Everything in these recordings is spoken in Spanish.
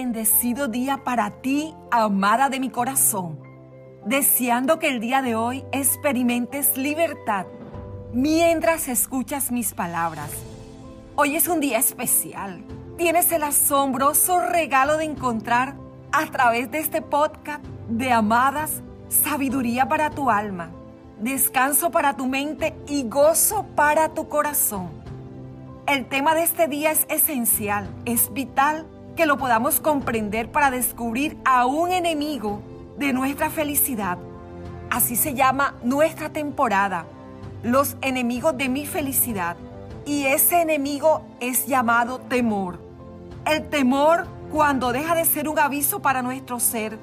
bendecido día para ti, amada de mi corazón. Deseando que el día de hoy experimentes libertad mientras escuchas mis palabras. Hoy es un día especial. Tienes el asombroso regalo de encontrar a través de este podcast de amadas sabiduría para tu alma, descanso para tu mente y gozo para tu corazón. El tema de este día es esencial, es vital que lo podamos comprender para descubrir a un enemigo de nuestra felicidad. Así se llama nuestra temporada, los enemigos de mi felicidad. Y ese enemigo es llamado temor. El temor cuando deja de ser un aviso para nuestro ser,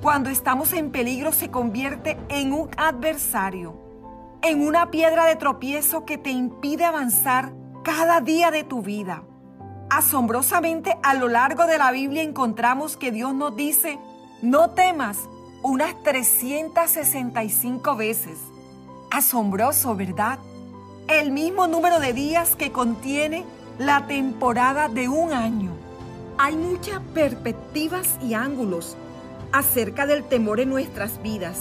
cuando estamos en peligro se convierte en un adversario, en una piedra de tropiezo que te impide avanzar cada día de tu vida. Asombrosamente a lo largo de la Biblia encontramos que Dios nos dice, no temas unas 365 veces. Asombroso, ¿verdad? El mismo número de días que contiene la temporada de un año. Hay muchas perspectivas y ángulos acerca del temor en nuestras vidas,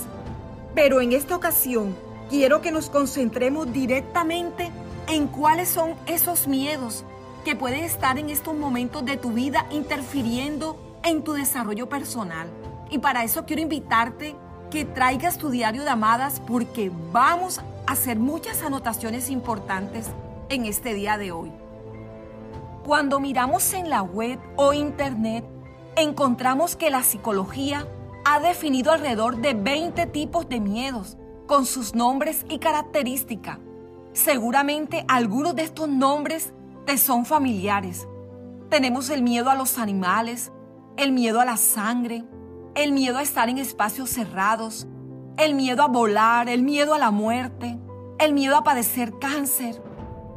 pero en esta ocasión quiero que nos concentremos directamente en cuáles son esos miedos que pueden estar en estos momentos de tu vida interfiriendo en tu desarrollo personal. Y para eso quiero invitarte que traigas tu diario de amadas porque vamos a hacer muchas anotaciones importantes en este día de hoy. Cuando miramos en la web o internet, encontramos que la psicología ha definido alrededor de 20 tipos de miedos con sus nombres y características. Seguramente algunos de estos nombres te son familiares. Tenemos el miedo a los animales, el miedo a la sangre, el miedo a estar en espacios cerrados, el miedo a volar, el miedo a la muerte, el miedo a padecer cáncer,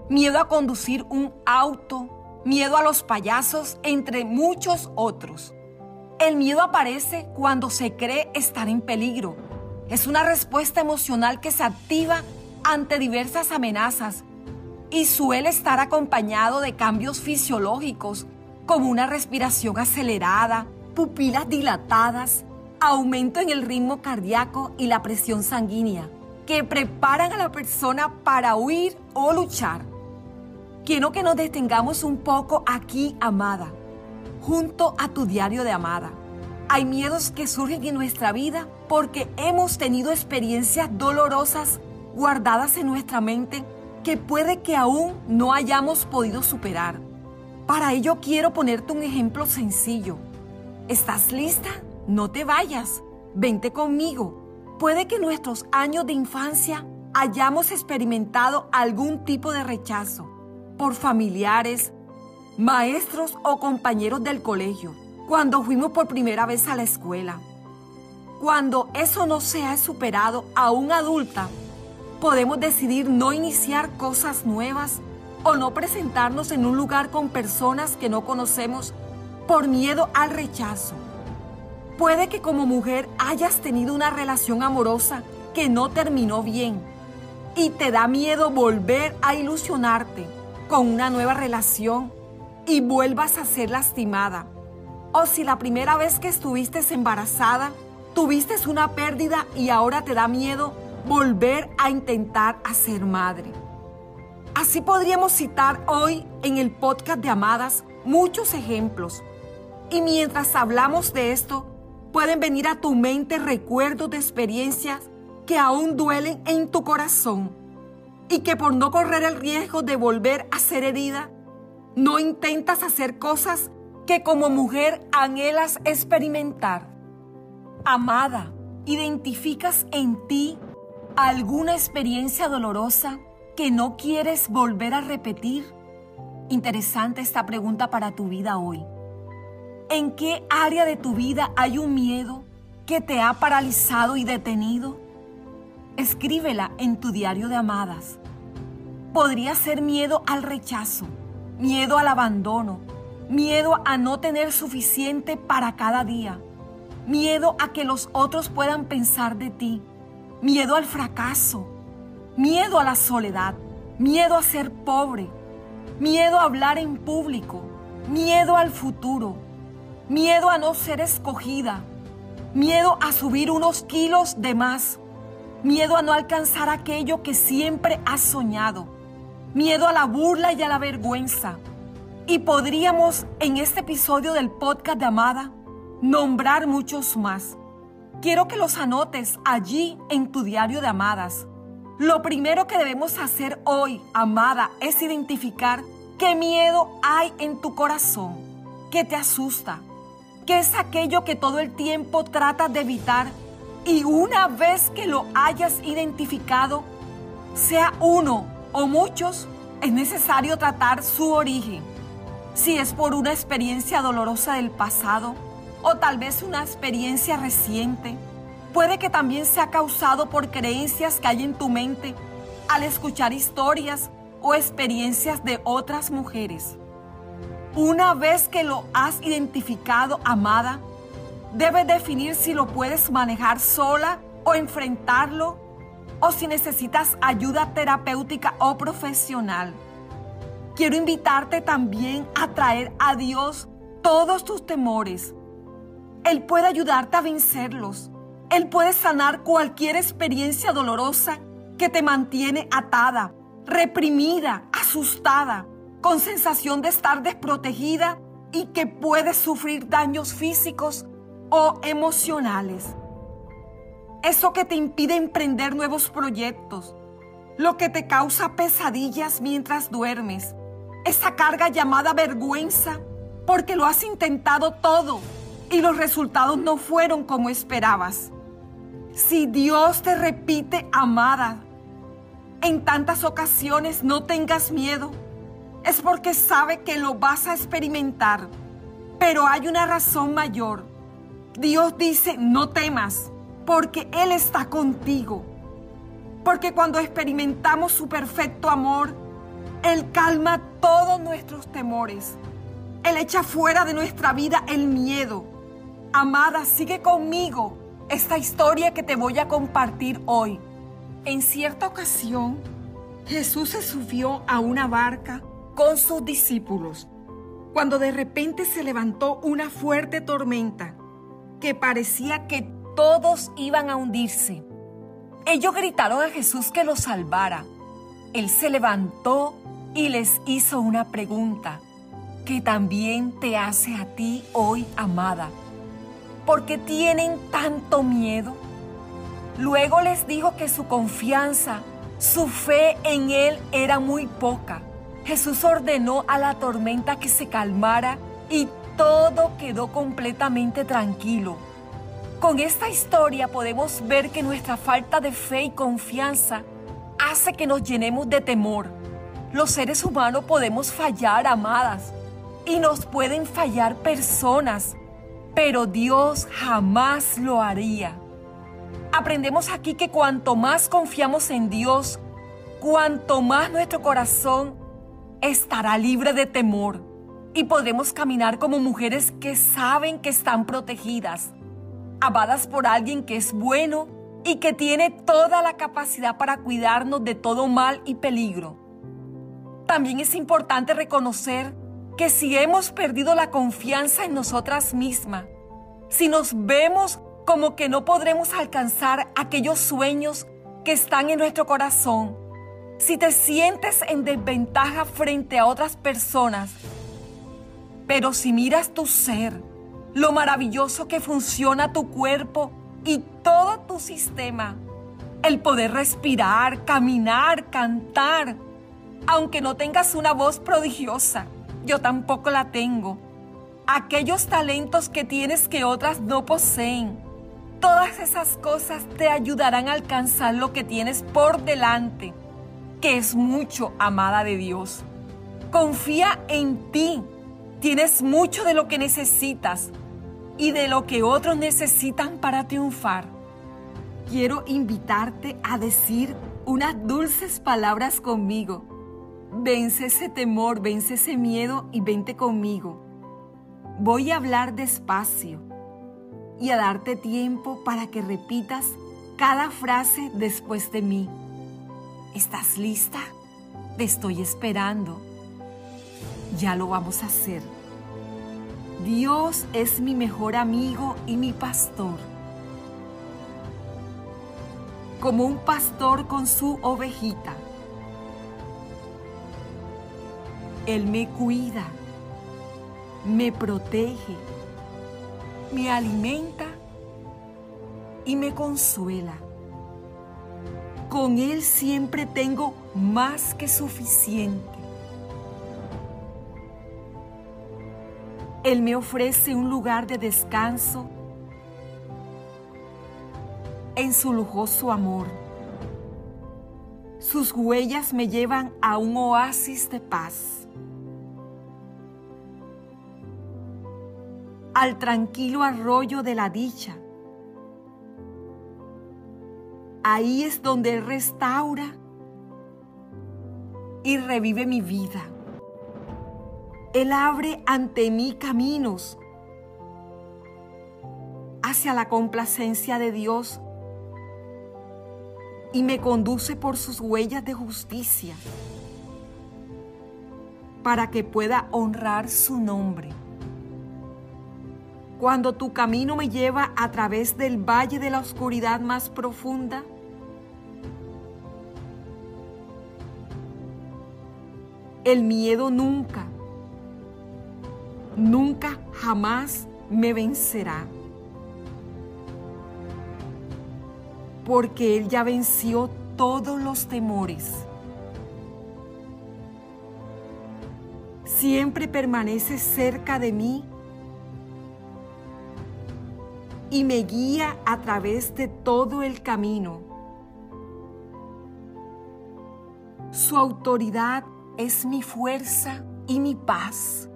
miedo a conducir un auto, miedo a los payasos, entre muchos otros. El miedo aparece cuando se cree estar en peligro. Es una respuesta emocional que se activa ante diversas amenazas y suele estar acompañado de cambios fisiológicos como una respiración acelerada, pupilas dilatadas, aumento en el ritmo cardíaco y la presión sanguínea, que preparan a la persona para huir o luchar. Quiero que nos detengamos un poco aquí, amada, junto a tu diario de amada. Hay miedos que surgen en nuestra vida porque hemos tenido experiencias dolorosas guardadas en nuestra mente que puede que aún no hayamos podido superar. Para ello quiero ponerte un ejemplo sencillo. ¿Estás lista? No te vayas. Vente conmigo. Puede que en nuestros años de infancia hayamos experimentado algún tipo de rechazo por familiares, maestros o compañeros del colegio, cuando fuimos por primera vez a la escuela. Cuando eso no se ha superado aún adulta, podemos decidir no iniciar cosas nuevas o no presentarnos en un lugar con personas que no conocemos por miedo al rechazo. Puede que como mujer hayas tenido una relación amorosa que no terminó bien y te da miedo volver a ilusionarte con una nueva relación y vuelvas a ser lastimada. O si la primera vez que estuviste embarazada, tuviste una pérdida y ahora te da miedo volver a intentar hacer madre. Así podríamos citar hoy en el podcast de Amadas muchos ejemplos. Y mientras hablamos de esto, pueden venir a tu mente recuerdos de experiencias que aún duelen en tu corazón y que por no correr el riesgo de volver a ser herida, no intentas hacer cosas que como mujer anhelas experimentar. Amada, identificas en ti alguna experiencia dolorosa que no quieres volver a repetir? Interesante esta pregunta para tu vida hoy. ¿En qué área de tu vida hay un miedo que te ha paralizado y detenido? Escríbela en tu diario de amadas. Podría ser miedo al rechazo, miedo al abandono, miedo a no tener suficiente para cada día, miedo a que los otros puedan pensar de ti, miedo al fracaso, miedo a la soledad, miedo a ser pobre, miedo a hablar en público, miedo al futuro, miedo a no ser escogida, miedo a subir unos kilos de más, miedo a no alcanzar aquello que siempre has soñado, miedo a la burla y a la vergüenza. Y podríamos en este episodio del podcast de Amada nombrar muchos más. Quiero que los anotes allí en tu diario de Amadas. Lo primero que debemos hacer hoy, amada, es identificar qué miedo hay en tu corazón, qué te asusta, qué es aquello que todo el tiempo tratas de evitar y una vez que lo hayas identificado, sea uno o muchos, es necesario tratar su origen. Si es por una experiencia dolorosa del pasado o tal vez una experiencia reciente, puede que también sea causado por creencias que hay en tu mente al escuchar historias o experiencias de otras mujeres. Una vez que lo has identificado, amada, debes definir si lo puedes manejar sola o enfrentarlo o si necesitas ayuda terapéutica o profesional. Quiero invitarte también a traer a Dios todos tus temores. Él puede ayudarte a vencerlos. Él puede sanar cualquier experiencia dolorosa que te mantiene atada, reprimida, asustada, con sensación de estar desprotegida y que puedes sufrir daños físicos o emocionales. Eso que te impide emprender nuevos proyectos, lo que te causa pesadillas mientras duermes, esa carga llamada vergüenza porque lo has intentado todo y los resultados no fueron como esperabas. Si Dios te repite, amada, en tantas ocasiones no tengas miedo, es porque sabe que lo vas a experimentar. Pero hay una razón mayor. Dios dice, no temas, porque Él está contigo. Porque cuando experimentamos su perfecto amor, Él calma todos nuestros temores. Él echa fuera de nuestra vida el miedo. Amada, sigue conmigo esta historia que te voy a compartir hoy. En cierta ocasión, Jesús se subió a una barca con sus discípulos, cuando de repente se levantó una fuerte tormenta que parecía que todos iban a hundirse. Ellos gritaron a Jesús que los salvara. Él se levantó y les hizo una pregunta que también te hace a ti hoy, amada. ¿Por qué tienen tanto miedo? Luego les dijo que su confianza, su fe en Él era muy poca Jesús ordenó a la tormenta que se calmara y todo quedó completamente tranquilo. Con esta historia podemos ver que nuestra falta de fe y confianza hace que nos llenemos de temor. Los seres humanos podemos fallar, amadas, y nos pueden fallar personas, pero Dios jamás lo haría. Aprendemos aquí que cuanto más confiamos en Dios, cuanto más nuestro corazón estará libre de temor y podremos caminar como mujeres que saben que están protegidas, amadas por alguien que es bueno y que tiene toda la capacidad para cuidarnos de todo mal y peligro. También es importante reconocer que si hemos perdido la confianza en nosotras mismas, si nos vemos como que no podremos alcanzar aquellos sueños que están en nuestro corazón, si te sientes en desventaja frente a otras personas, pero si miras tu ser, lo maravilloso que funciona tu cuerpo y todo tu sistema, el poder respirar, caminar, cantar, aunque no tengas una voz prodigiosa, yo tampoco la tengo. Aquellos talentos que tienes que otras no poseen. Todas esas cosas te ayudarán a alcanzar lo que tienes por delante que es mucho, amada de Dios. Confía en ti. Tienes mucho de lo que necesitas y de lo que otros necesitan para triunfar. Quiero invitarte a decir unas dulces palabras conmigo. Vence ese temor, vence ese miedo y vente conmigo. Voy a hablar despacio y a darte tiempo para que repitas cada frase después de mí. ¿Estás lista? Te estoy esperando. Ya lo vamos a hacer. Dios es mi mejor amigo y mi pastor. Como un pastor con su ovejita. Él me cuida, me protege, me alimenta y me consuela. Con Él siempre tengo más que suficiente. Él me ofrece un lugar de descanso en su lujoso amor. Sus huellas me llevan a un oasis de paz. Al tranquilo arroyo de la dicha. Ahí es donde Él restaura y revive mi vida. Él abre ante mí caminos hacia la complacencia de Dios y me conduce por sus huellas de justicia para que pueda honrar su nombre. Cuando tu camino me lleva a través del valle de la oscuridad más profunda, el miedo nunca nunca jamás me vencerá. Porque Él ya venció todos los temores. Siempre permanece cerca de mí y me guía a través de todo el camino. Su autoridad es mi fuerza y mi paz.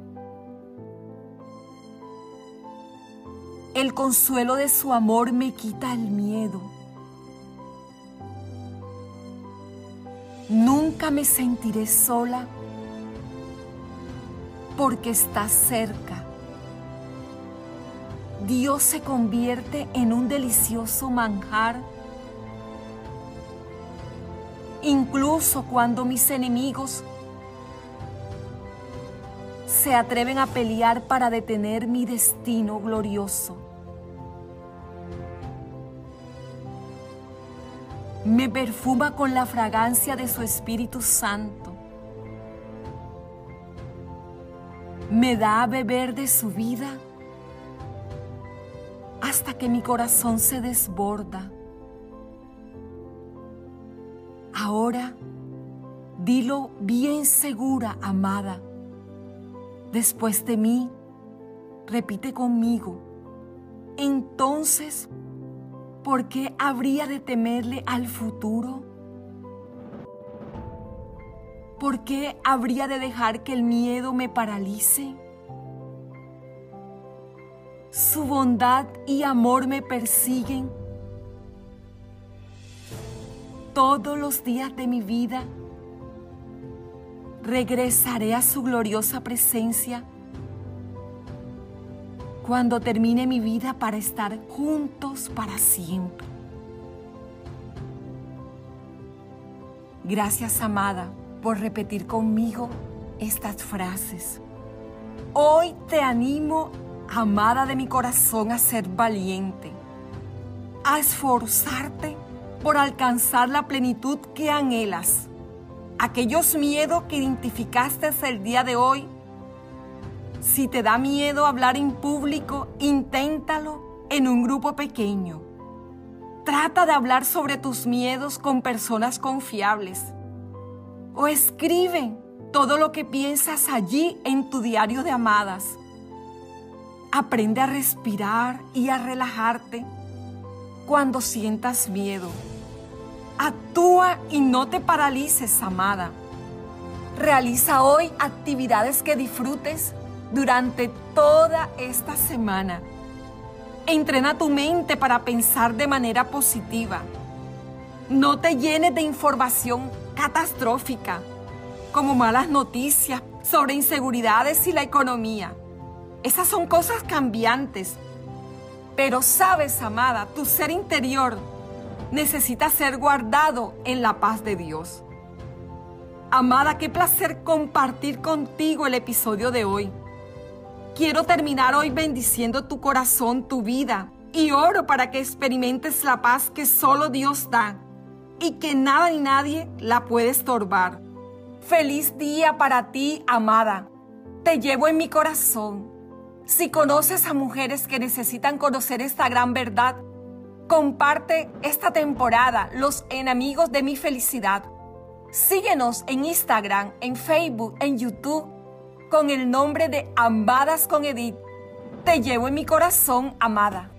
El consuelo de su amor me quita el miedo. Nunca me sentiré sola porque está cerca. Dios se convierte en un delicioso manjar. Incluso cuando mis enemigos se atreven a pelear para detener mi destino glorioso. Me perfuma con la fragancia de su Espíritu Santo. Me da a beber de su vida hasta que mi corazón se desborda. Ahora, dilo bien segura, amada después de mí, repite conmigo, entonces, ¿por qué habría de temerle al futuro? ¿Por qué habría de dejar que el miedo me paralice? Su bondad y amor me persiguen todos los días de mi vida regresaré a su gloriosa presencia cuando termine mi vida para estar juntos para siempre. Gracias, amada, por repetir conmigo estas frases. Hoy te animo, amada de mi corazón, a ser valiente, a esforzarte por alcanzar la plenitud que anhelas aquellos miedos que identificaste el día de hoy, si te da miedo hablar en público, inténtalo en un grupo pequeño. Trata de hablar sobre tus miedos con personas confiables. O escribe todo lo que piensas allí en tu diario de amadas. Aprende a respirar y a relajarte cuando sientas miedo. Actúa y no te paralices, amada. Realiza hoy actividades que disfrutes durante toda esta semana. Entrena tu mente para pensar de manera positiva. No te llenes de información catastrófica, como malas noticias sobre inseguridades y la economía. Esas son cosas cambiantes. Pero sabes, amada, tu ser interior necesita ser guardado en la paz de Dios. Amada, qué placer compartir contigo el episodio de hoy. Quiero terminar hoy bendiciendo tu corazón, tu vida, y oro para que experimentes la paz que solo Dios da y que nada ni nadie la puede estorbar. Feliz día para ti, amada. Te llevo en mi corazón. Si conoces a mujeres que necesitan conocer esta gran verdad, comparte esta temporada los enemigos de mi felicidad. Síguenos en Instagram, en Facebook, en YouTube con el nombre de Amadas con Edith. Te llevo en mi corazón, amada.